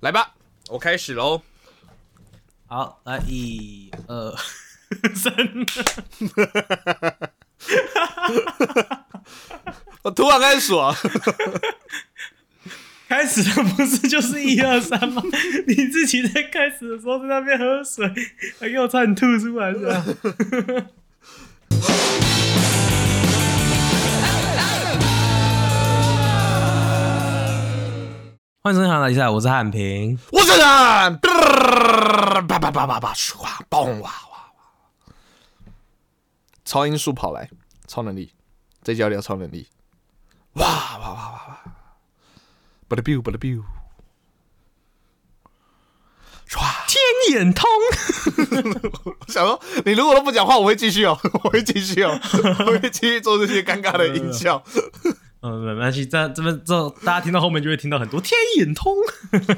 来吧，我开始喽。好，来一二三，我突然开始数啊，开始的不是就是一二三吗？你自己在开始的时候在那边喝水，还给我差点吐出来是吧？欢迎收听《韩打比赛》，我是汉平。我是人，叭叭叭叭叭，唰，嘣哇哇哇！超音速跑来，超能力，这集要聊超能力，哇哇哇哇哇！不得 biu 不得 biu，唰！天眼通，我想说，你如果都不讲话，我会继续哦，我会继续哦，我会继续做这些尴尬的音效。嗯，没关系，在这边之后，大家听到后面就会听到很多天眼通。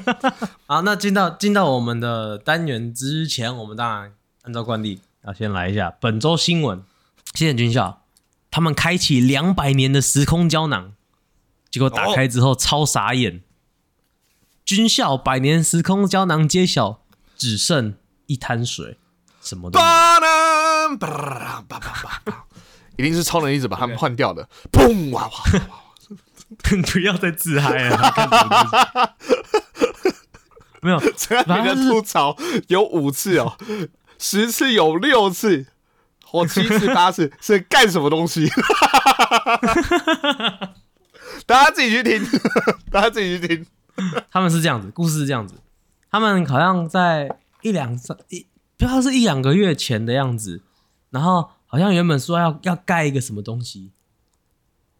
好，那进到进到我们的单元之前，我们当然按照惯例要先来一下本周新闻。西点军校他们开启两百年的时空胶囊，结果打开之后超傻眼。军校百年时空胶囊揭晓，只剩一滩水，什么都一定是超能力者把他们换掉的。砰哇哇！不要再自嗨了，没有，这样你的吐槽有五次哦，十次有六次，或七次八次 是干什么东西？大家自己去听，大家自己去听。他们是这样子，故事是这样子，他们好像在一两三一，不知道是一两个月前的样子，然后好像原本说要要盖一个什么东西，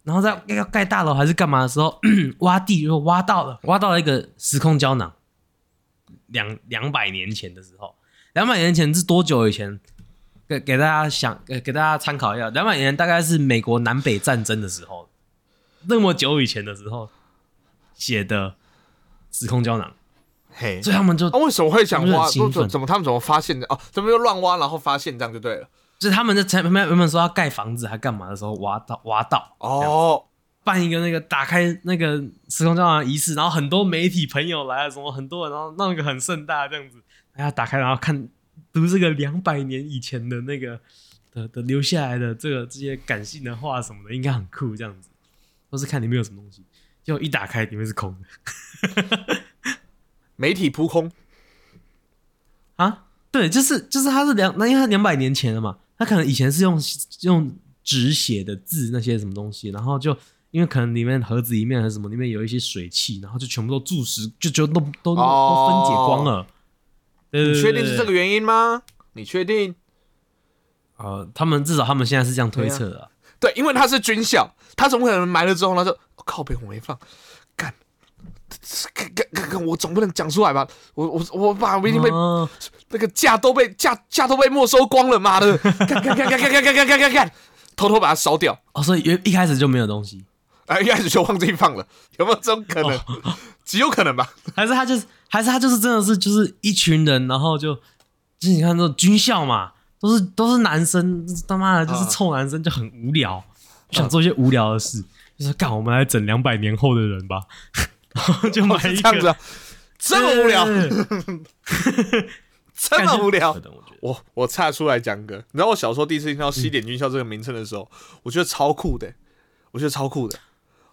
然后在要盖大楼还是干嘛的时候，挖地就挖到了，挖到了一个时空胶囊，两两百年前的时候，两百年前是多久以前？给给大家想，给给大家参考一下，两百年大概是美国南北战争的时候，那么久以前的时候写的时空胶囊。嘿，所以他们就那、为什么会想挖？很兴奋怎怎么他们怎么发现的？哦，怎么又乱挖，然后发现这样就对了。就是他们在前面原本说要盖房子还干嘛的时候挖到挖到哦，办一个那个打开那个时空胶囊仪式，然后很多媒体朋友来了，什么很多人，然后弄一个很盛大这样子，然后打开然后看读这个两百年以前的那个的的留下来的这个这些感性的话什么的，应该很酷这样子，都是看里面有什么东西，结果一打开里面是空的。媒体扑空，啊，对，就是就是它是两那因为它两百年前了嘛，它可能以前是用用纸写的字那些什么东西，然后就因为可能里面盒子里面还是什么里面有一些水汽，然后就全部都注释，就就都都都都分解光了。你确定是这个？原因吗？你确定？呃，他们至少他们现在是这样推测的啊、对，因为他是军校，他怎么可能埋了之后，他就、哦靠背我没放，我总不能讲出来吧？我我我把我已经被、哦那个架都被架架都被没收光了，妈的！干干干干干干干干干干干，偷偷把它烧掉。哦，所以原一开始就没有东西，啊，一开始就忘记放了，有没有这种可能？极有可能吧。还是他就是还是他就是真的是就是一群人，然后就就是你看那种军校嘛，都是都是男生，他妈的就是啊臭男生，就很无聊，就想做一些无聊的事，就是干我们来整两百年后的人吧，就买一个是这样子啊，这么无聊，这么 无聊我我我岔出来讲个，你知道我小时候第一次听到西点军校这个名称的时候，我觉得超酷的，我觉得超酷的。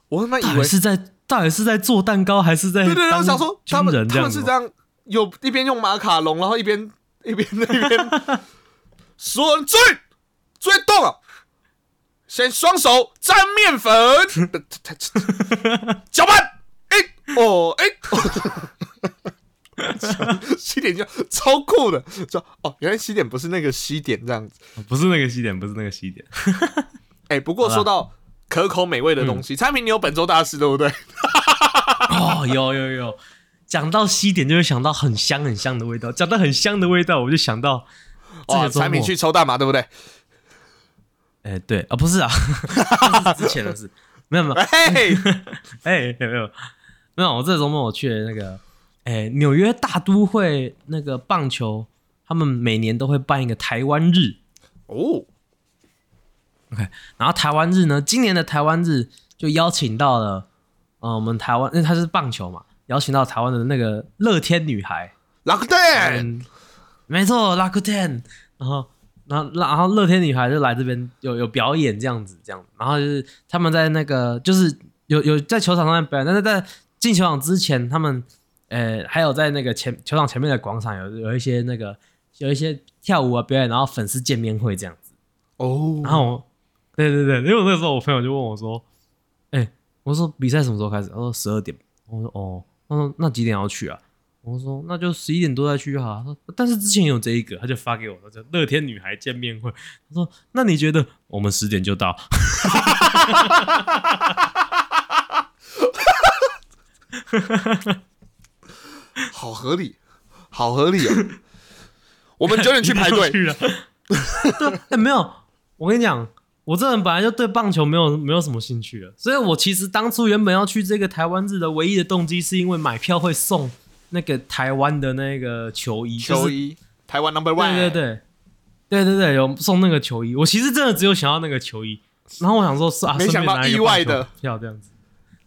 我他妈以为是在到底是在做蛋糕，还是在对对对，当我想说他们他？们是这样，有一边用马卡龙，然后一边一边那边，所有人追追动了！先双手沾面粉，搅拌，哎哦哎，西点就超酷的，说哦，原来西点不是那个西点这样子。不是那个西点，不是那个西点。哎，不过说到可口美味的东西，产品你有本周大事对不对？哦，有有有，讲到西点就会想到很香很香的味道，讲到很香的味道，我就想到这哦，个周末。产品去抽大麻对不对？哎、对啊，不是啊，这是之前的事，没有没有，嘿，哎、有没有没有，我这周末我去了那个，哎、纽约大都会那个棒球，他们每年都会办一个台湾日。哦，，OK，然后台湾日呢，今年的台湾日就邀请到了，呃，我们台湾，因为他是棒球嘛，邀请到台湾的那个乐天女孩，Lockdown，嗯，没错，Rakuten，然后。然后，然后乐天女孩就来这边有有表演这样子，这样，然后就是他们在那个就是有有在球场上面表演，但是在进球场之前，他们呃还有在那个前球场前面的广场有有一些那个有一些跳舞啊表演，然后粉丝见面会这样子。哦，然后，对对对，因为那时候我朋友就问我说：“哎、我说比赛什么时候开始？”他说十二点。我说：“哦，他说那几点要去啊？”我说：“那就十一点多再去就好。”他说：“但是之前有这一个，他就发给我，他叫乐天女孩见面会。”他说：“那你觉得我们十点就到？” 好合理，好合理哦。我们九点去排队，去了。对，哎、没有，我跟你讲，我这人本来就对棒球没有没有什么兴趣了，所以我其实当初原本要去这个台湾日的唯一的动机，是因为买票会送那个台湾的那个球衣，就是球衣，台湾 Number One，对对对，对对对，有送那个球衣。我其实真的只有想要那个球衣，然后我想说，是啊，没想到意外的票这样子。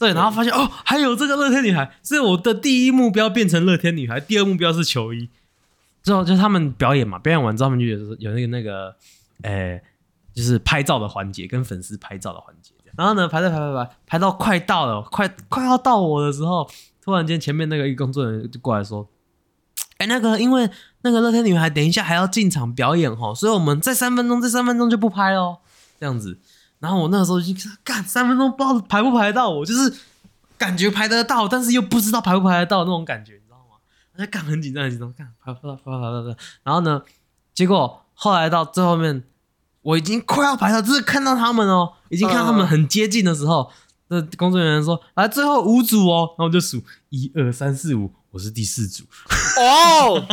对，然后发现哦，还有这个乐天女孩，所以我的第一目标变成乐天女孩，第二目标是球衣。之后就他们表演嘛，表演完之后他们就有有那个那个，呃，就是拍照的环节，跟粉丝拍照的环节。然后呢，排队排排排，排到快到了，快快要到我的时候，突然间前面那个一工作人员就过来说：“哎、那个因为那个乐天女孩等一下还要进场表演哦，所以我们再三分钟，这三分钟就不拍哦，这样子。”然后我那个时候就干三分钟，不知道排不排得到我，就是感觉排得到，但是又不知道排不排得到那种感觉，你知道吗？我在干很紧张，很紧张，干排不到，排不到，排不到。然后呢，结果后来到最后面，我已经快要排到，就是看到他们哦，已经看到他们很接近的时候，那工作人员说：“来，最后五组哦。”然后我就数一二三四五，我是第四组。哦，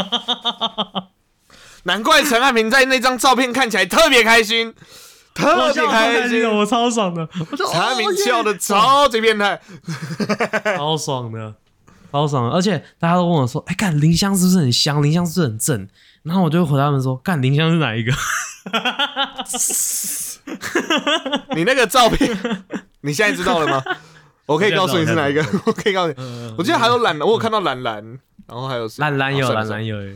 难怪陈汉平在那张照片看起来特别开心，特别开心。开心的，我超爽的，我就陈汉平哦耶笑的超级变态，超爽的，超爽的，而且大家都问我说：“哎、干林香是不是很香？林香是不是很正？”然后我就回答他们说：“干林香是哪一个 你那个照片，你现在知道了吗？我可以告诉你是哪一个，我可以告诉你。嗯我记得还有懒，我有看到懒懒，然后还有？”谁蓝蓝有，蓝蓝有。有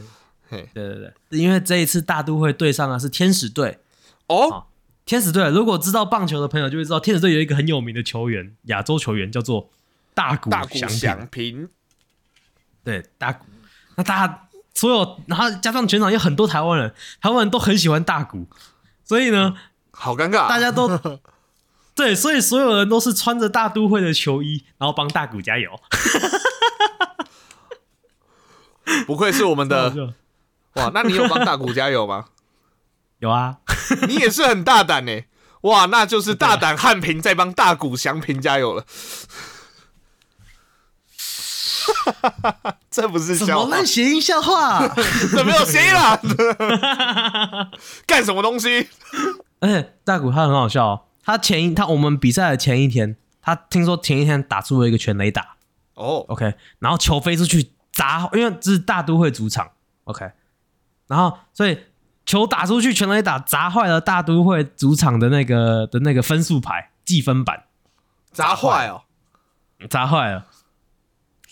嘿对对对，因为这一次大都会对上的是天使队。哦，天使队如果知道棒球的朋友就会知道，天使队有一个很有名的球员，亚洲球员叫做大谷大谷翔平。对，大谷。那大家所有，然后加上全场有很多台湾人，台湾人都很喜欢大谷，所以呢，好尴尬。大家都 对，所以所有人都是穿着大都会的球衣，然后帮大谷加油。不愧是我们的 哇，那你有帮大谷加油吗？有啊，你也是很大胆呢。哇，那就是大胆汉平在帮大谷翔平加油了。这不是什笑话。谐音笑话、这没有谐音啦。干什么东西？而且大谷他很好笑哦，他前一他我们比赛的前一天，他听说前一天打出了一个全垒打。哦，，OK，然后球飞出去砸，因为这是大都会主场，OK，然后所以球打出去全垒打砸坏了大都会主场的那个的那个分数牌计分板，砸坏哦。砸坏了。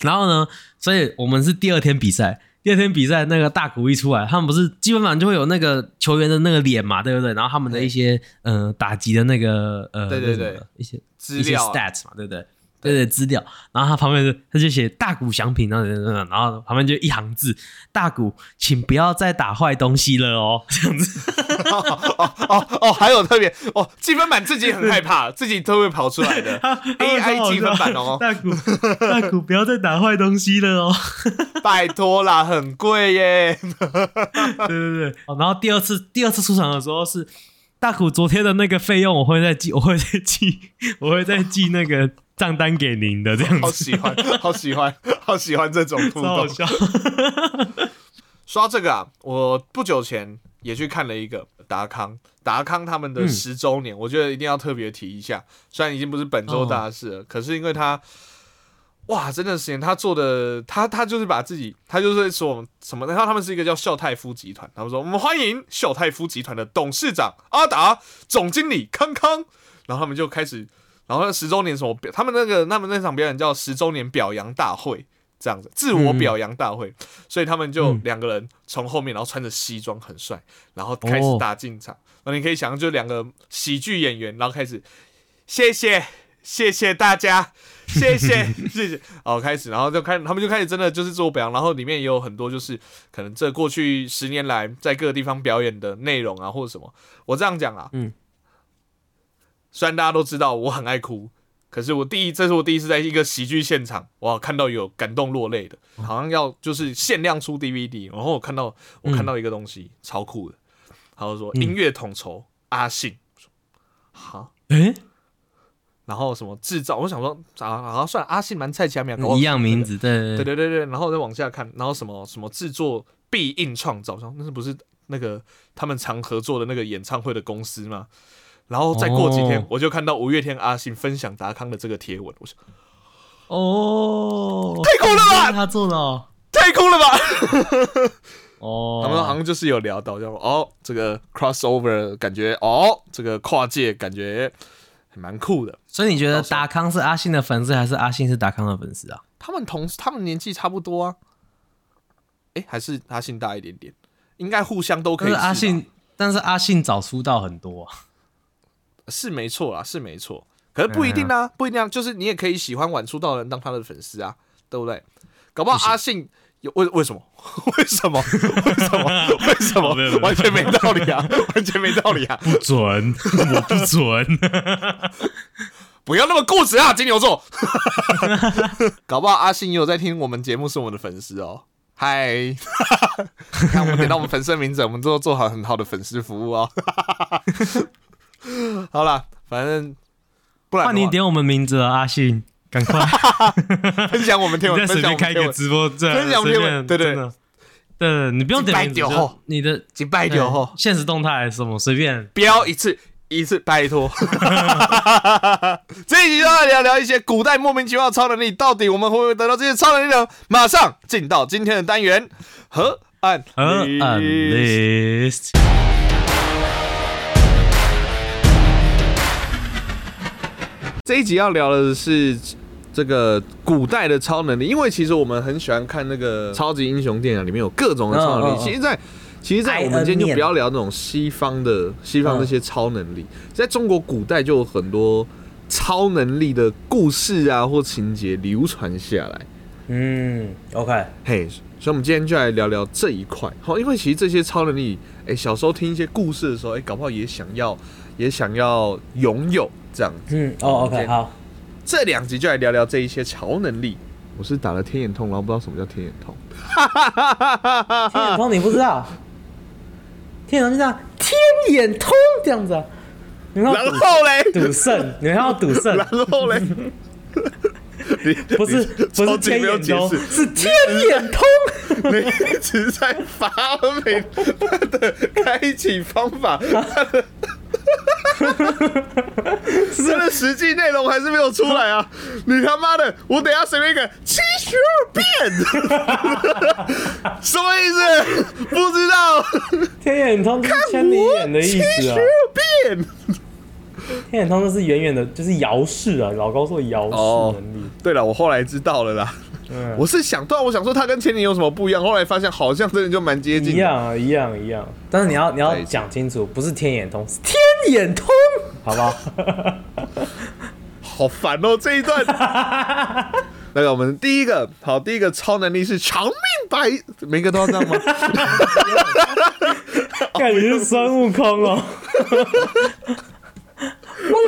然后呢，所以我们是第二天比赛，第二天比赛那个大鼓一出来，他们不是基本上就会有那个球员的那个脸嘛，对不对？然后他们的一些呃打击的那个呃对对对一些一些资料啊 stats 嘛，对不对？对对资料，然后他旁边就他就写大谷翔平，然后然后旁边就一行字：大谷，请不要再打坏东西了哦，这样子。哦哦哦，还有特别哦，积分板自己很害怕，自己都会跑出来的 AI 积分板哦，大谷大谷不要再打坏东西了哦。拜托啦，很贵耶。对对对，哦然后第二次第二次出场的时候是大谷昨天的那个费用，我会再记，我会再记，我会再记那个账单给您的，这样子，好喜欢，好喜欢，好喜欢这种互动。笑。说到这个啊，我不久前也去看了一个达康，达康他们的嗯十周年，我觉得一定要特别提一下。虽然已经不是本周大事了，可是因为他，哇，真的是他做的，他他就是把自己，他就是说我们什么，然后他们是一个叫秀泰夫集团，他们说我们欢迎秀泰夫集团的董事长阿达，总经理康康，然后他们就开始，然后那十周年什么表，他们那个他们那场表演叫十周年表扬大会。这样子自我表扬大会，所以他们就嗯两个人从后面，然后穿着西装很帅，然后开始哦打进场。那、你可以想象，就两个喜剧演员，然后开始谢谢谢谢大家，谢谢 谢谢，哦，开始，然后就开，他们就开始真的就是自我表扬，然后里面也有很多就是可能这过去十年来在各个地方表演的内容啊，或者什么。我这样讲啊，嗯，虽然大家都知道我很爱哭，可是我第一，这是我第一次在一个喜剧现场，哇，看到有感动落泪的，好像要就是限量出 DVD，然后我看到我看到一个东西、超酷的，他就说、嗯。音乐统筹阿信，好。诶，然后什么制造，我想说啊，好像算了阿信蛮菜奇苗，搞不好一样名字，对对对。对然后再往下看，然后什么什么制作必应创造，像那是不是那个他们常合作的那个演唱会的公司吗？然后再过几天，哦我就看到五月天阿信分享达康的这个贴文，我说哦，太酷了吧他做的哦，太酷了吧！哦，他们好像就是有聊到，就哦这个 crossover 感觉哦这个跨界感觉还蛮酷的。所以你觉得达康是阿信的粉丝，还是阿信是达康的粉丝啊？他们同他们年纪差不多啊，诶，还是阿信大一点点，应该互相都可以是。阿信，但是阿信早出道很多啊。是没错啦，是没错，可是不一定啊，不一定啊，就是你也可以喜欢晚出道的人当他的粉丝啊，对不对？搞不好阿信有为为什么？为什么？为什么？为什么？完全没道理啊！完全没道理啊！不准，我不准。不要那么固执啊，金牛座。搞不好阿信也有在听我们节目，是我们的粉丝哦。嗨，看我们点到我们粉丝的名字，我们都做好很好的粉丝服务哦。好了，反正不然换你点我们名字了，阿信，赶快！分享我们天你文，分再随便开一享我们天文，个直播，这分享天文对对对，你不用点名字，你的几百九后。现实动态什么随便。标一次一次，拜托。这一集就要聊聊一些古代莫名其妙的超能力，到底我们会不会得到这些超能力呢？马上进到今天的单元河岸和 list 这一集要聊的是这个古代的超能力，因为其实我们很喜欢看那个超级英雄电影，里面有各种的超能力。其实在，其实，在我们今天就不要聊那种西方的西方那些超能力，在中国古代就有很多超能力的故事啊或情节流传下来。嗯，OK，嘿，所以我们今天就来聊聊这一块。好，因为其实这些超能力，哎、小时候听一些故事的时候，哎、搞不好也想要，也想要拥有这样。嗯，哦，OK，OK，好，这两集就来聊聊这一些超能力。我是打了天眼通，然后不知道什么叫天眼通。天眼通你不知道？天眼通就这样，天眼通这样子然赌后嘞，赌圣，你们要赌圣，然后嘞，不是你不是天眼通，是天眼通。你一直在发明他的开启方法，他的他的实际内容还是没有出来啊！你他妈的，我等下随便一个七十二变，什么意思？不知道，天眼通就是千里眼的意七思啊十。变。天眼通就是远远的，就是遥视啊，老高说遥哦视能力。对了，我后来知道了啦。嗯，我是想，对啊，我想说他跟千年有什么不一样，后来发现好像真的就蛮接近。一样啊，一样一样。但是你要你要讲清楚，不是天眼通，是天眼通，好不好？好烦哦，这一段。那个，我们第一个，好，第一个超能力是长命百，每个都要这样吗？感觉是孙悟空哦。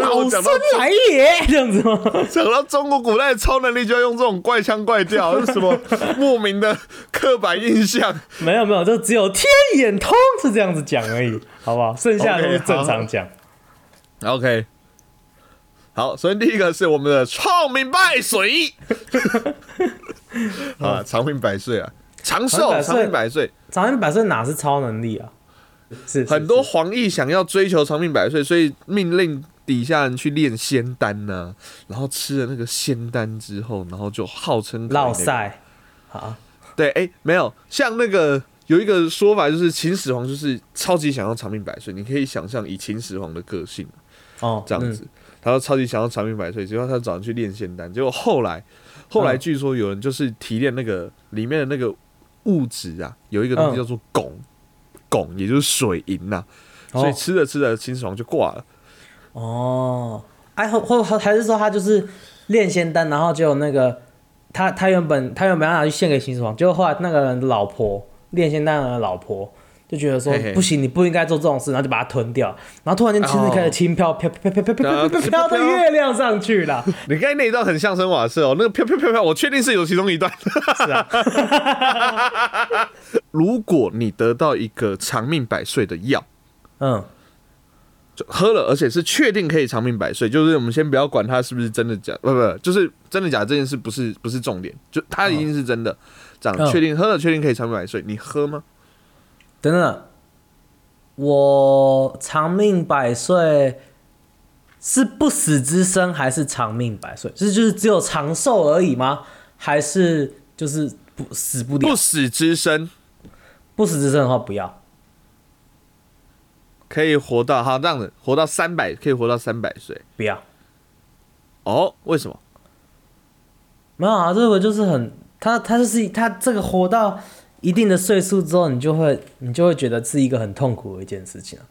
老孙来也，这样子吗？讲到中国古代的超能力，就要用这种怪腔怪调，是什么莫名的刻板印象？没有没有，就只有天眼通是这样子讲而已，好不好？剩下的都是 OK，正常讲。OK，好，首先第一个是我们的长命百岁，啊，长命百岁啊，长寿，长命百岁长命百岁。哪是超能力啊？是是很多是皇帝想要追求长命百岁，所以命令底下人去炼仙丹呐、然后吃了那个仙丹之后，然后就号称可以那个。落赛啊，对，哎、没有像那个有一个说法，就是秦始皇就是超级想要长命百岁，你可以想象以秦始皇的个性哦，这样子，他说超级想要长命百岁，结果他找人去炼仙丹，结果后来后来据说有人就是提炼那个里面的那个物质啊，有一个东西嗯。叫做汞，汞也就是水银呐、所以哦。吃着吃着秦始皇就挂了。哦，哎，或或或还是说他就是炼仙丹，然后就那个他他原本他原本要拿去献给秦始皇，结果后来那个人的老婆炼仙丹的老婆就觉得说不行，你不应该做这种事，然后就把它吞掉，然后突然间其实开始轻飘飘飘飘飘飘飘到月亮上去了。你刚才那一段很像生瓦舍哦，那个飘飘飘飘，我确定是有其中一段。是啊，如果你得到一个长命百岁的药，嗯，就喝了，而且是确定可以长命百岁，就是我们先不要管它是不是真的假，不不，就是真的假这件事不是不是重点，就它一定是真的，这样嗯确定喝了确定可以长命百岁，你喝吗？等等，我长命百岁是不死之身还是长命百岁？是就是只有长寿而已吗？还是就是不死不了？不死之身不死之身的话不要。可以活到好这样子，活到三百，可以活到三百岁。不要，哦，为什么？没有啊，这个就是很，他他就是他这个活到一定的岁数之后，你就会你就会觉得是一个很痛苦的一件事情啊。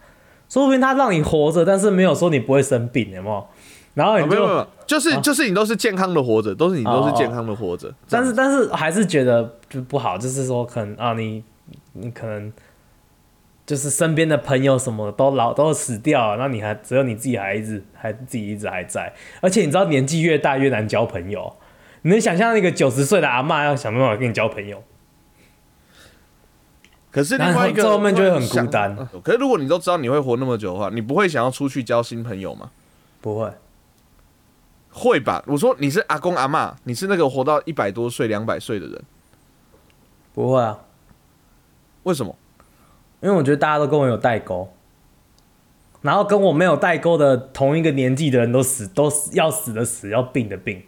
说不定他让你活着，但是没有说你不会生病，有没有？然后哦你就，没有没有，就是就是你都是健康的活着，都是你都是健康的活着。但是但是还是觉得就不好，就是说可能啊，你你可能就是身边的朋友什么都老都死掉了，那你还只有你自己还一直还自己一直还在，而且你知道年纪越大越难交朋友，你能想象那个九十岁的阿嬷要想办法跟你交朋友？可是另外一个后面就会很孤单呃可是如果你都知道你会活那么久的话，你不会想要出去交新朋友吗？不会，会吧？我说你是阿公阿嬷，你是那个活到一百多岁、两百岁的人，不会啊，为什么？因为我觉得大家都跟我有代沟，然后跟我没有代沟的同一个年纪的人都死，都死要死的死，要病的病。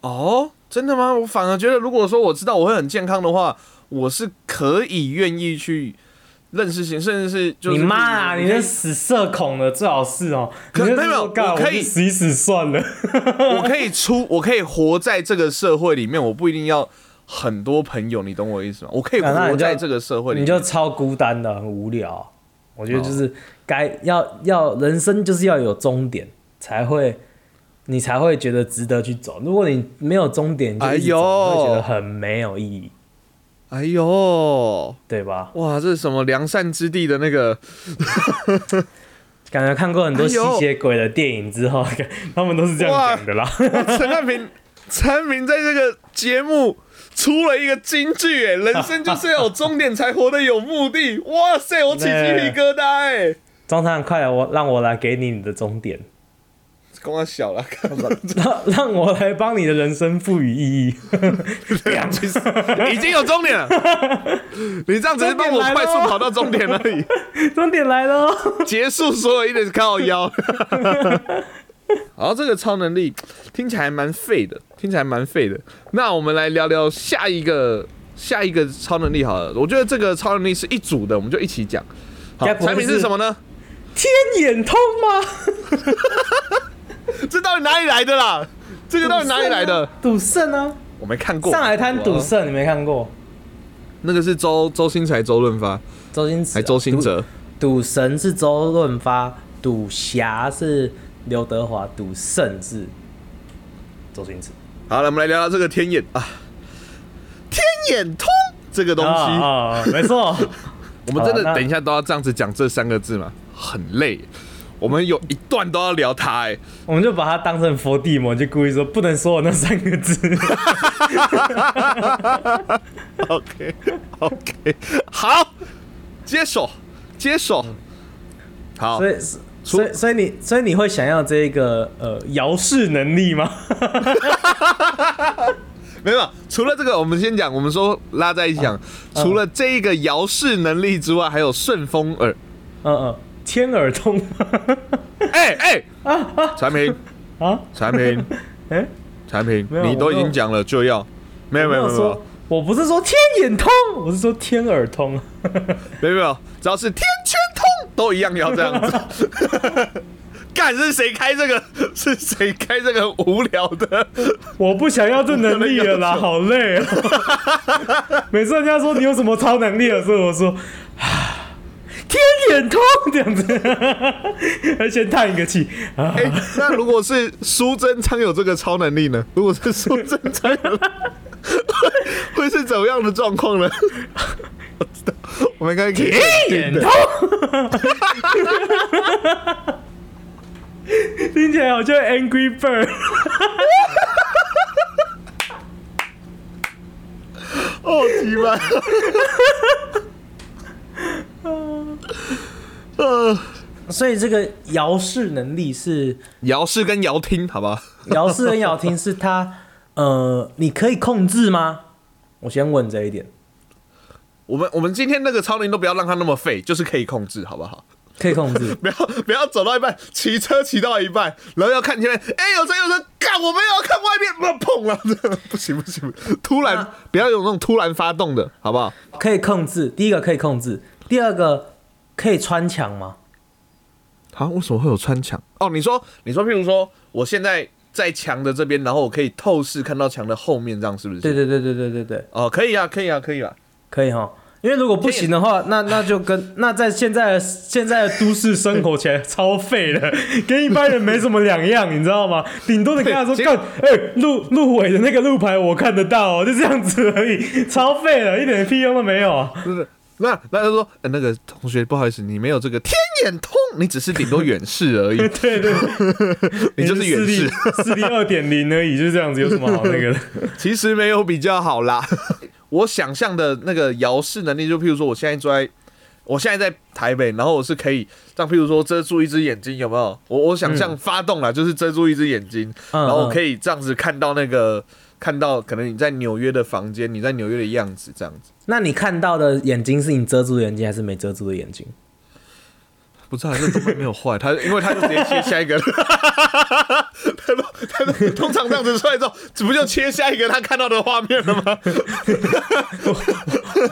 哦，真的吗？我反而觉得，如果说我知道我会很健康的话，我是可以愿意去认识新，甚至是就是你妈啊！你这死社恐的最好是哦，你就是可没有我可以就死一死算了。我可以出，我可以活在这个社会里面，我不一定要很多朋友，你懂我意思吗？我可以活在这个社会里面，你就超孤单的，很无聊。我觉得就是该要要人生就是要有终点，才会你才会觉得值得去走。如果你没有终点，哎呦会觉得很没有意义，哎呦，对吧？哇，这是什么良善之地的那个？感觉看过很多吸血鬼的电影之后，他们都是这样哇讲的啦。陈汉平，陈明在这个节目出了一个金句，哎，人生就是要有终点才活得有目的。哇塞，我起鸡皮疙瘩，哎，中餐快来，我让我来给你你的终点，跟我 小了，让让我来帮你的人生赋予意义。其实已经有终点了。你这样只是帮我快速跑到终点而已，终点来了哦，结束所有一点靠腰。好，这个超能力听起来蛮废的，听起来蛮废的。那我们来聊聊下一个下一个超能力好了。我觉得这个超能力是一组的，我们就一起讲。好产品是是什么呢？天眼通吗？这到底哪里来的啦？这个到底哪里来的？赌圣啊，我没看过。上海滩赌圣你没看过？那个是周周星驰、周润发周星驰周星哲？赌神是周润发，赌侠是刘德华，赌圣字周星驰。好了，我们来聊聊这个天眼啊，天眼通这个东西。啊没错。我们真的等一下都要这样子讲这三个字吗？很累。我们有一段都要聊它，哎，我们就把它当成佛地魔，就故意说不能说我那三个字。OK OK，好，接手接手，好所，以，所以，所以你，所以你会想要这个呃摇式能力吗？没有，除了这个，我们先讲，我们说拉在一起讲，除了这一个摇式能力之外，还有顺风耳。嗯嗯，天耳通。哎哎！啊啊，产品啊？产品哎、产品，你都已经讲了就要，没有没有没有我不是说天眼通，我是说天耳通。没有没有，只要是天都一样要这样子。干是谁开这个？是谁开这个无聊的？我不想要这能力了啦，好累哦。每次人家说你有什么超能力的时候，我说啊，天眼通这样子，还先叹一个气啊。哎、那如果是苏贞昌有这个超能力呢？如果是苏贞昌有，会会是怎么样的状况呢？我知道，我们应该可以天眼通，听起来好像 Angry Bird。哦，奇怪。呃，所以这个摇视能力是摇视跟摇听，好吧？摇视跟摇听是它，呃，你可以控制吗？我先问这一点，我们我们今天那个超能力都不要让它那么废，就是可以控制，好不好？可以控制。不要不要走到一半，骑车骑到一半，然后要看前面，哎、有车有车，干，我们要看外面，不碰了，不 行不行，不行突然不要有那种突然发动的，好不好？可以控制，第一个可以控制，第二个可以穿墙吗？啊，为什么会有穿墙？哦，你说你说，譬如说，我现在在墙的这边，然后我可以透视看到墙的后面，这样是不是？对对对对对对对，哦，可以啊，可以啊，可以啊。可以哈。因为如果不行的话，那那就跟那在现在的现在的都市生活起来超废的，跟一般人没什么两样，你知道吗？顶多你跟他说 对干，哎、路路尾的那个路牌我看得到哦，就这样子而已，超废的，一点屁用都没有啊。不是，那那就说，呃，那个同学，不好意思，你没有这个天眼通，你只是顶多远视而已，对 对，你就是远视，视力二点零而已，就是这样子，有什么好那个的？其实没有比较好啦。我想象的那个遥视能力，就譬如说，我现在坐在，我现在在台北，然后我是可以这样，譬如说遮住一只眼睛，有没有？我我想象发动了，就是遮住一只眼睛，嗯然后我可以，以这样子看到那个，看到可能你在纽约的房间，你在纽约的样子，这样子。那你看到的眼睛是你遮住的眼睛，还是没遮住的眼睛？不知道，这动漫没有坏，他因为他就直接切下一个，他都他都通常这样子出来之后，这不就切下一个他看到的画面了吗？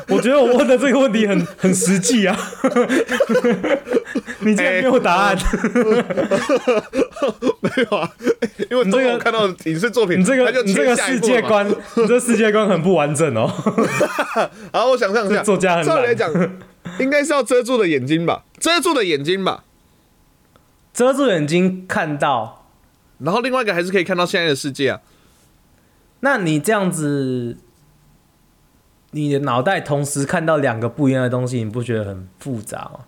我觉得我问的这个问题很很实际啊，你竟然没有答案，没有啊，因为你这个我看到的影视作品，你这个你这个世。界观，你这世界观很不完整哦。好，我想象一下，作家很难照理来讲，应该是要遮住的眼睛吧，遮住的眼睛吧，遮住眼睛看到，然后另外一个还是可以看到现在的世界啊。那你这样子，你的脑袋同时看到两个不一样的东西，你不觉得很复杂吗？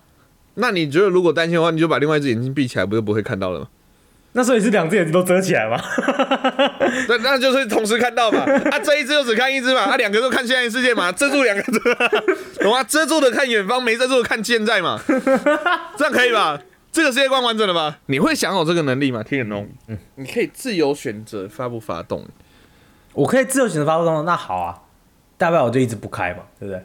那你觉得如果担心的话，你就把另外一只眼睛闭起来，不就不会看到了吗？那所以是两只眼睛都遮起来吗？那那就是同时看到嘛。啊，这一只就只看一只嘛，啊，两个都看现在的世界嘛，遮住两个，懂吗？遮住的看远方，没遮住的看现在嘛，这样可以吧？这个世界观完整了吧？你会享有这个能力吗？天眼龙，嗯，你可以自由选择发不发动。我可以自由选择发动，那好啊，大不了我就一直不开嘛，对不对？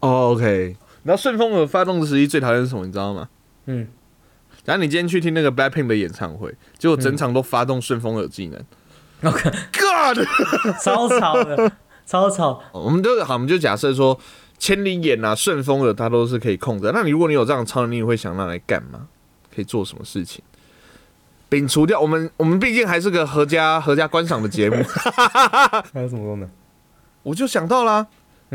哦，OK。然后顺风耳发动的时机最讨厌是什么？你知道吗？嗯，然后你今天去听那个 Blackpink 的演唱会，结果整场都发动顺风耳技能。OK，God，超吵的，超吵。我们就好，我们就假设说千里眼啊、顺风耳，它都是可以控制。那你如果你有这样的超能力，你会想拿来干嘛？可以做什么事情？摒除掉我们，我们毕竟还是个合家合家观赏的节目，还有什么功能？我就想到啦。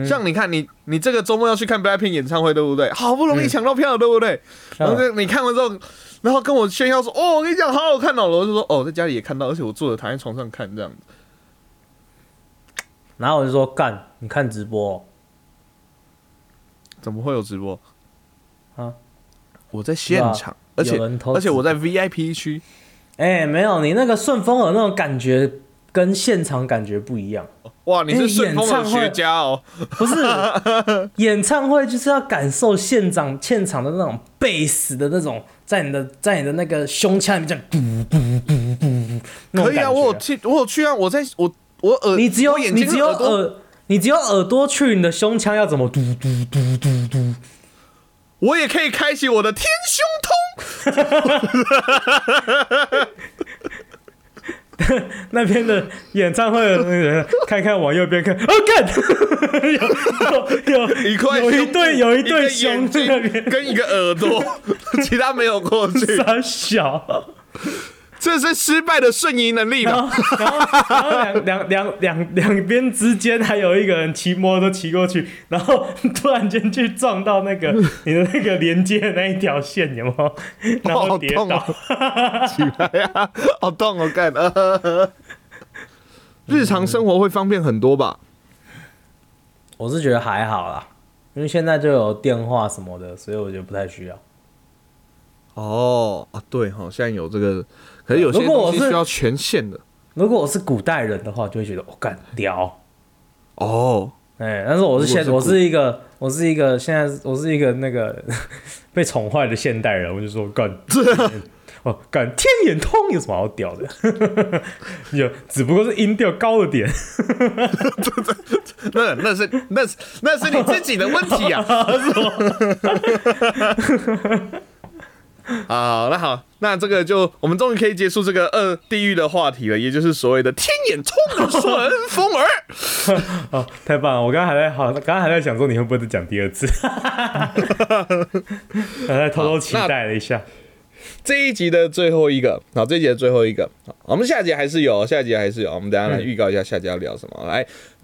像你看，你你这个周末要去看 Blackpink 演唱会，对不对？好不容易抢到票，对不对？然后就你看完之后，然后跟我炫耀说：“哦，我跟你讲，好好看哦！”我就说：“哦，在家里也看到，而且我坐着躺在床上看这样子。然后我就说干，你看直播哦、怎么会有直播啊？我在现场，而且而且我在 VIP 区。哎、没有，你那个顺风耳那种感觉跟现场感觉不一样。哇，你是顺风耳演唱会学家哦！不是 演唱会就是要感受现场现场的那种贝斯的那种，在你的在你的那个胸腔里面这样嘟嘟嘟嘟嘟，可以啊，我有去，我有去啊，我在我我耳，你只有你只有耳你只有耳朵去，你的胸腔要怎么嘟嘟嘟嘟嘟？我也可以开启我的天胸通。那边的演唱会的那个人看看往右边看，哦看，有有有一块有一对有一对胸在那边。跟一个耳朵，其他没有过去，傻小。这是失败的瞬移能力然？后，然后，然后两两两两两边之间还有一个人骑摩托骑过去，然后突然间去撞到那个 你的那个连接的那一条线，有没有？然后跌倒。好痛哦起来呀，好痛哦，干！呃 日常生活会方便很多吧？我是觉得还好啦，因为现在就有电话什么的，所以我觉得不太需要。哦啊，对哈，现在有这个，可是有些如果我是东西需要权限的如果我是古代人的话，就会觉得我干屌。哦。哎，但是我是现我是一个我是一个现在我是一个那个 被宠坏的现代人，我就说干 哦干天眼通有什么好屌的？有只不过是音调高了点。那那是那是那是你自己的问题啊！好，那好，那这个就我们终于可以结束这个二地狱的话题了，也就是所谓的天眼通的顺风耳。哦，太棒了！我刚刚还在好，刚刚还在想说你会不会再讲第二次，还在偷偷期待了一下。这一集的最后一个，好，这一集的最后一个，好，我们下集还是有，下集还是有，我们等下来预告一下下集要聊什么。来，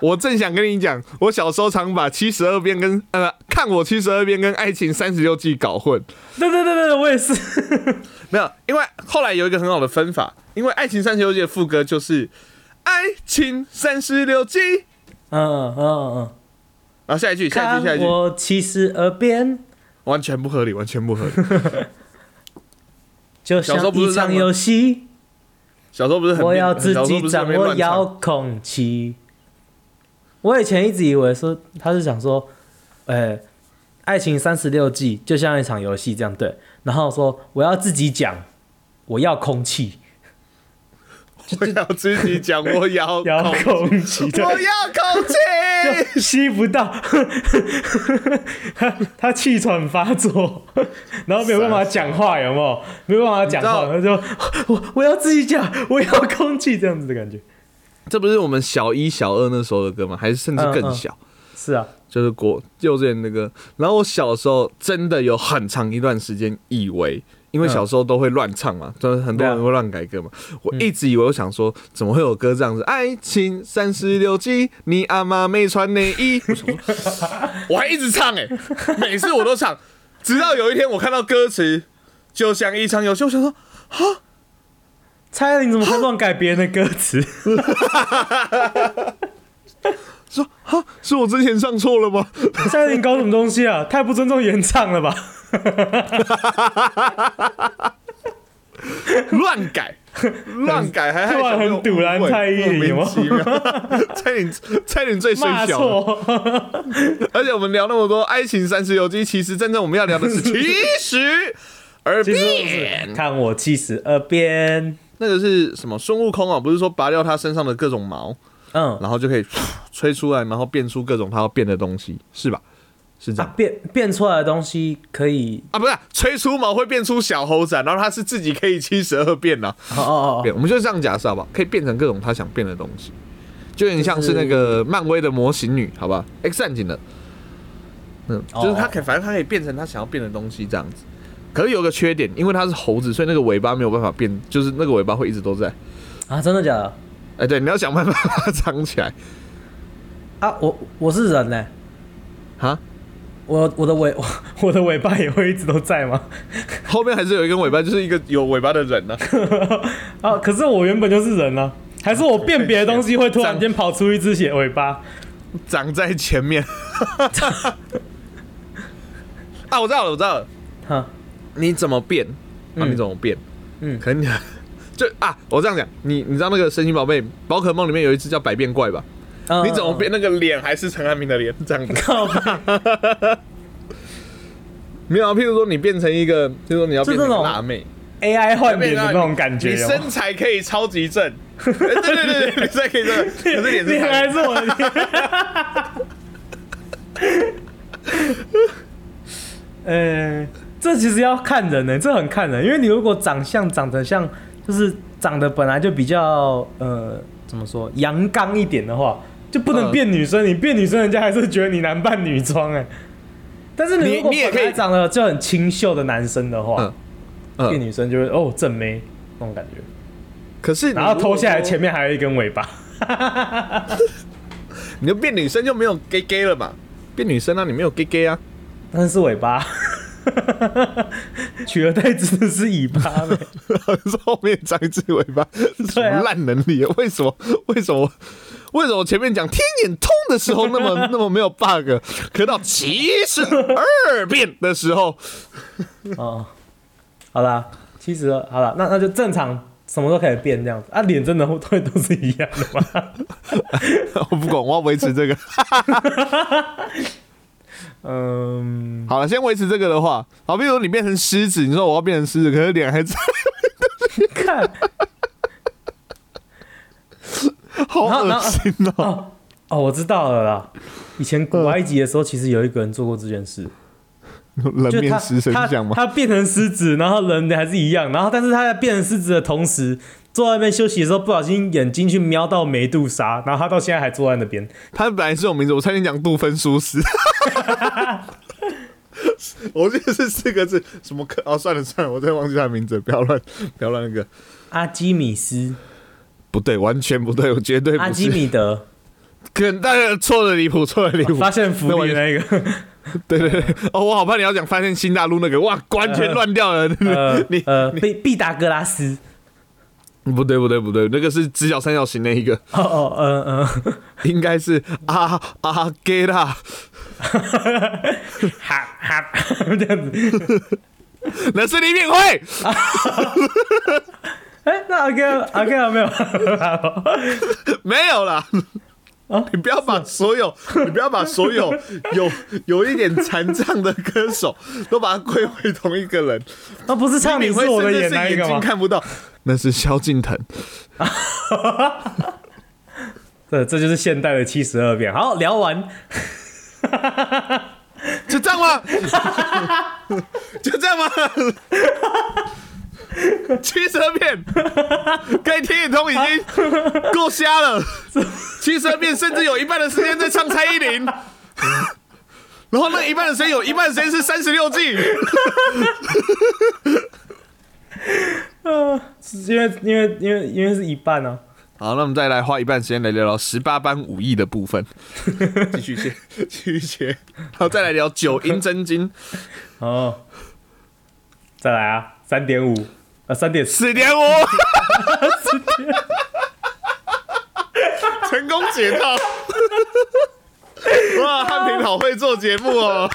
我正想跟你讲，我小时候常把七十二变跟呃看我七十二变跟爱情三十六计搞混。对对对对对，我也是。没有，因为后来有一个很好的分法，因为《爱情三十六计》的副歌就是“爱情三十六计嗯嗯嗯”，然后下一句，嗯，下一句，下一句，看我七十二变，完全不合理，完全不合理。就小时候像不是游戏。小时候不是很我要自己掌握遥控器。我以前一直以为说他是想说，呃、爱情三十六计就像一场游戏这样对，然后说我要自己讲，我要空气，我要自己讲，我要遥控器，我要空气。就吸不到，他 他气喘发作，然后没有办法讲话，有没有？没有办法讲话，他你就我我要自己讲，我要空气这样子的感觉。这不是我们小一、小二那时候的歌吗？还是甚至更小？是啊，就是国幼稚园那歌。然后我小时候真的有很长一段时间以为，因为小时候都会乱唱嘛，就是很多人会乱改歌嘛。我一直以为我想说，怎么会有歌这样子？爱情三十六计，你阿妈没穿内衣。我想说，我还一直唱哎、每次我都唱，直到有一天我看到歌词，就像一场游戏，我想说，蔡依林怎么会乱改别人的歌词？说哈，是我之前唱错了吗？蔡依林搞什么东西啊？太不尊重原唱了吧？乱改，乱改，还还突然很堵拦蔡依林有吗 蔡依林，蔡依林最骂衰小而且我们聊那么多爱情三十六计，其实真正我们要聊的是七十而其实我变。看我七十二变，那个是什么？孙悟空啊，不是说拔掉他身上的各种毛，嗯，然后就可以 吹出来，然后变出各种他要变的东西，是吧？是这样啊变变出来的东西可以，啊？不是，吹出毛会变出小猴子啊，然后他是自己可以七十二变啊。哦哦哦，变，我们就这样假设好不好？可以变成各种他想变的东西，就有点像是那个漫威的模型女，好吧？X 战警的，嗯，就是他可以，反正他可以变成他想要变的东西这样子。可是有个缺点，因为它是猴子，所以那个尾巴没有办法变，就是那个尾巴会一直都在。啊，真的假的？哎、对，你要想办法把它藏起来啊，我我是人呢、哈，我我的尾我 我的尾巴也会一直都在吗？后面还是有一根尾巴，就是一个有尾巴的人呢、啊，可是我原本就是人啊，还是我辨别的东西会突然间跑出一只血尾巴？长在前面。啊，我知道了，我知道了，哈，你怎么变？啊，嗯你怎么变？嗯可能 就啊，我这样讲，你你知道那个神奇宝贝宝可梦里面有一只叫百变怪吧？嗯你怎么变那个脸还是陈汉明的脸这样子？没有啊，譬如说你变成一个，譬如说你要变成辣妹，AI 换脸的那种感觉，你身材可以超级正，对对对对，你身材可以正，可是脸是脸还是我的脸。呃，这其实要看人呢，这很看人，因为你如果长相长得像，就是长得本来就比较呃，怎么说阳刚一点的话，就不能嗯变女生。你变女生，人家还是觉得你男扮女装哎。但是你你如果你也可以本来长得就很清秀的男生的话，变女生就会哦正妹那种感觉，可是然后脱下来前面还有一根尾巴。你就变女生就没有 gay gay 了嘛？变女生啊，你没有 gay gay 啊？但是尾巴，取而代之的是尾巴呗。是 后面长一只尾巴，什么烂能力啊？为什么？为什么？为什么前面讲天眼通的时候那么 那么没有 bug，可到七十二变的时候，哦，好啦，七十二好了，那那就正常，什么都可以变这样子啊。脸真的会会都是一样的吗？我不管，我要维持这个。嗯，好了，先维持这个的话，好，比如说你变成狮子，你说我要变成狮子，可是脸还在，看。好恶心哦、哦哦，我知道了啦。以前古埃及的时候，其实有一个人做过这件事，人面狮身他像吗？他变成狮子，然后人还是一样，然后但是他在变成狮子的同时，坐在那边休息的时候，不小心眼睛去瞄到梅杜莎，然后他到现在还坐在那边。他本来是有名字，我差点讲杜芬舒斯。我记得是四个字，什么克？哦，算了算了，我再忘记他的名字，不要乱，不要乱那个。阿基米斯，不对，完全不对，我绝对阿基。米德，可大家错的离谱，错的离谱。发现福利的那个。对对对，哦，我好怕你要讲发现新大陆那个，哇，完全乱掉了。呃你呃，毕毕达哥拉斯，不对不对不对，那个是直角三角形那一个，哦哦，嗯嗯，应该是阿阿给啦，哈哈，这样子。那是李敏慧。哎，那阿 K 阿 K 有没有？没有啦。你不要把所有，你不要把所有 有有一点残障的歌手 都把它归为同一个人。那不是唱你是我的眼眼那一个吗？睛看不到，那是萧敬腾。对，这就是现代的七十二变。好，聊完。就这样吗？就这样吗？七十二变，跟天眼通已经够瞎了。七十二变甚至有一半的时间在唱蔡依林，然后那一半的时间有一半的时间是三十六计。因为因为因为因为是一半啊。好，那我们再来花一半时间来聊聊十八般武艺的部分，继续切，继续切，然后再来聊九阴真经，哦，再来啊，三点五，呃，三点四。四点五，成功解套。哇，汉平好会做节目 哦！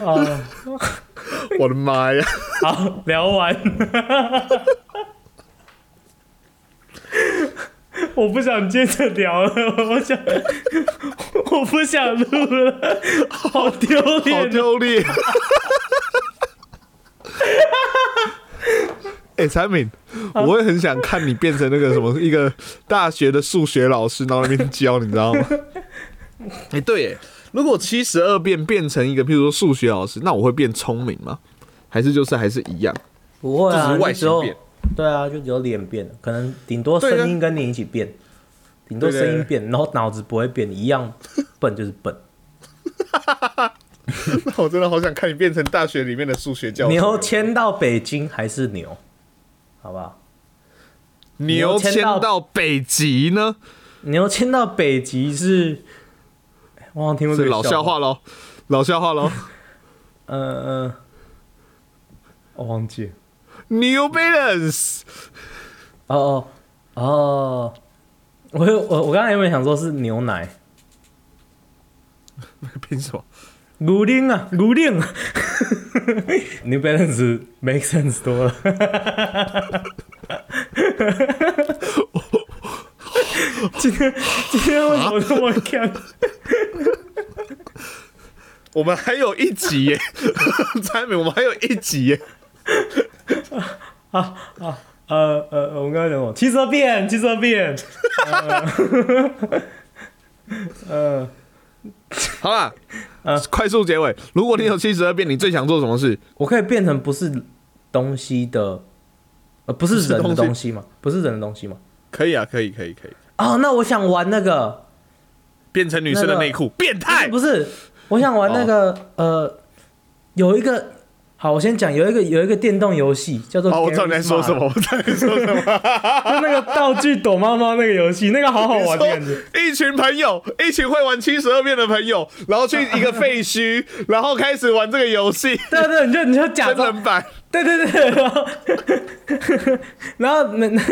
哦，我的妈呀！好，聊完。我不想接着聊了，我想，我不想录了，好丢脸好。丢脸。哎、产品，我会很想看你变成那个什么一个大学的数学老师，然后那边教，你知道吗？哎、对耶，如果七十二变变成一个，譬如说数学老师，那我会变聪明吗？还是就是还是一样？不会啊，就只是外形变。对啊，就只有脸变了，可能顶多声音跟你一起变，顶多声音变，然后脑子不会变，一样笨就是笨。那我真的好想看你变成大学里面的数学教授。牛迁到北京还是牛，好不好？牛迁迁到到北极呢？牛迁到北极是，哎我好像听过这个老笑话。话喽，老笑话喽。嗯嗯，我忘记了。New Balance，哦哦哦，我有我我刚才有没有想说是牛奶？凭什么？乳令啊，乳令。New Balance make sense 多了。今天今天为什么这么看？我们还有一集耶，蔡美，我们还有一集耶。呃呃，我们刚才讲什么？七色变，七色变。呃，好啦，快速结尾。如果你有七十二变，你最想做什么事？我可以变成不是东西的，呃，不是人的东西吗？不是人的东西吗？可以啊，可以，可以，可以。哦，那我想玩那个变成女生的内裤，变态不是？我想玩那个呃，有一个好，我先讲，有一个有一个电动游戏叫做……哦，我知道你在说什么，我知道你在说什么，就那个道具躲猫猫那个游戏，那个好好玩的感觉。一群朋友，一群会玩七十二变的朋友，然后去一个废墟，然后开始玩这个游戏。对对，你就你就假装真人版，对对对，然后 然后那那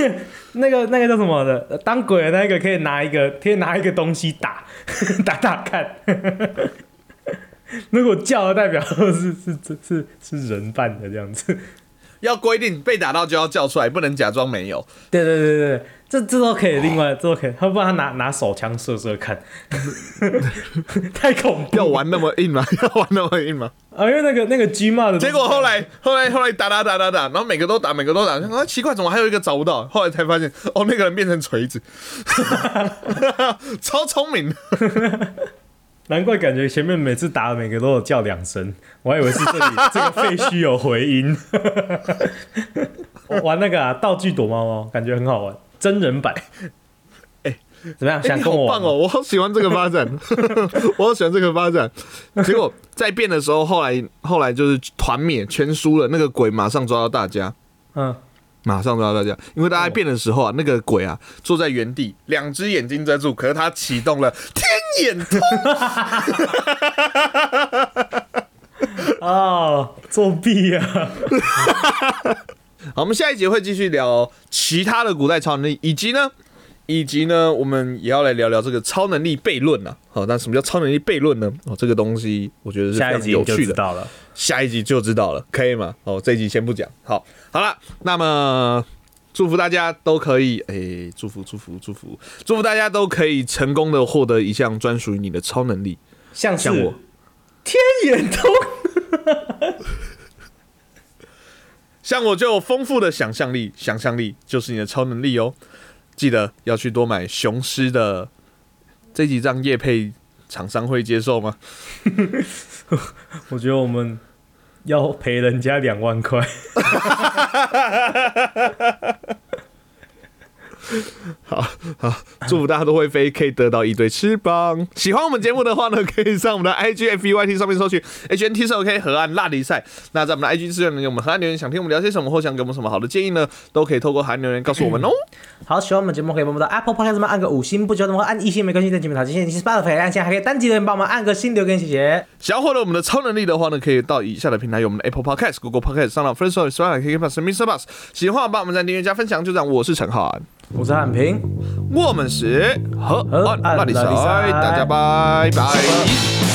那个那个叫什么的，当鬼的那个可以拿一个可以拿一个东西打打打看。如果叫的代表是是是是是人扮的这样子，要规定被打到就要叫出来，不能假装没有。对对对对，这这都可以，另外这都可以，他不然他拿拿手枪射射看，太恐怖。要玩那么硬吗？要玩那么硬吗？啊，因为那个那个 G 骂的，结果后来后来后来打打打打打，然后每个都打，每个都打，啊奇怪，怎么还有一个找不到？后来才发现，哦，那个人变成锤子，超聪明。难怪感觉前面每次打每个都有叫两声，我还以为是这里这个废墟有回音。我玩那个啊，道具躲猫猫，感觉很好玩，真人版。哎，怎么样？想跟我棒哦！我好喜欢这个发展，我好喜欢这个发展。结果在变的时候，后来后来就是团灭，全输了，那个鬼马上抓到大家。嗯，马上抓到大家，因为大家变的时候啊，那个鬼啊坐在原地，两只眼睛遮住，可是他启动了 天眼通，哦，作弊啊！好，我们下一节会继续聊其他的古代超能力，以及呢，以及呢，我们也要来聊聊这个超能力悖论呐。好，那什么叫超能力悖论呢？哦，这个东西我觉得是非下一集就有趣的。知道了。下一集就知道了，可以吗？哦，这一集先不讲。好，好了，那么祝福大家都可以，诶、祝福祝福祝福祝福大家都可以成功的获得一项专属于你的超能力，像像我。天眼通，像我就有丰富的想象力，想象力就是你的超能力哦。记得要去多买雄狮的这几张叶配，厂商会接受吗？我觉得我们要赔人家两万块。好，祝福大家都会飞，可以得到一对翅膀。喜欢我们节目的话呢，可以上我们的 IG F E Y T 上面搜取 H N T 是 OK 河岸拉力赛。那在我们的 IG 资源里，我们河岸留言想听我们聊些什么，或想给我们什么好的建议呢，都可以透过河岸留言告诉我们哦。好，喜欢我们节目可以帮我们到 Apple Podcast 上按个五星，不喜欢的话按一星没关系，在节目塔谢谢你是 Spotify 按键，还可以单击留言帮我们按个新留言，谢谢。想要获得我们的超能力的话呢，可以到以下的平台，有我们的 Apple Podcast、Google Podcast、上到 First Story、Spotify、KK Plus、Mr. Bus。喜欢的话，帮我们在订阅加分享。就这样，我是陈浩安，我是汉平。我们是河河岸岸辣比赛，辣比赛大家拜拜。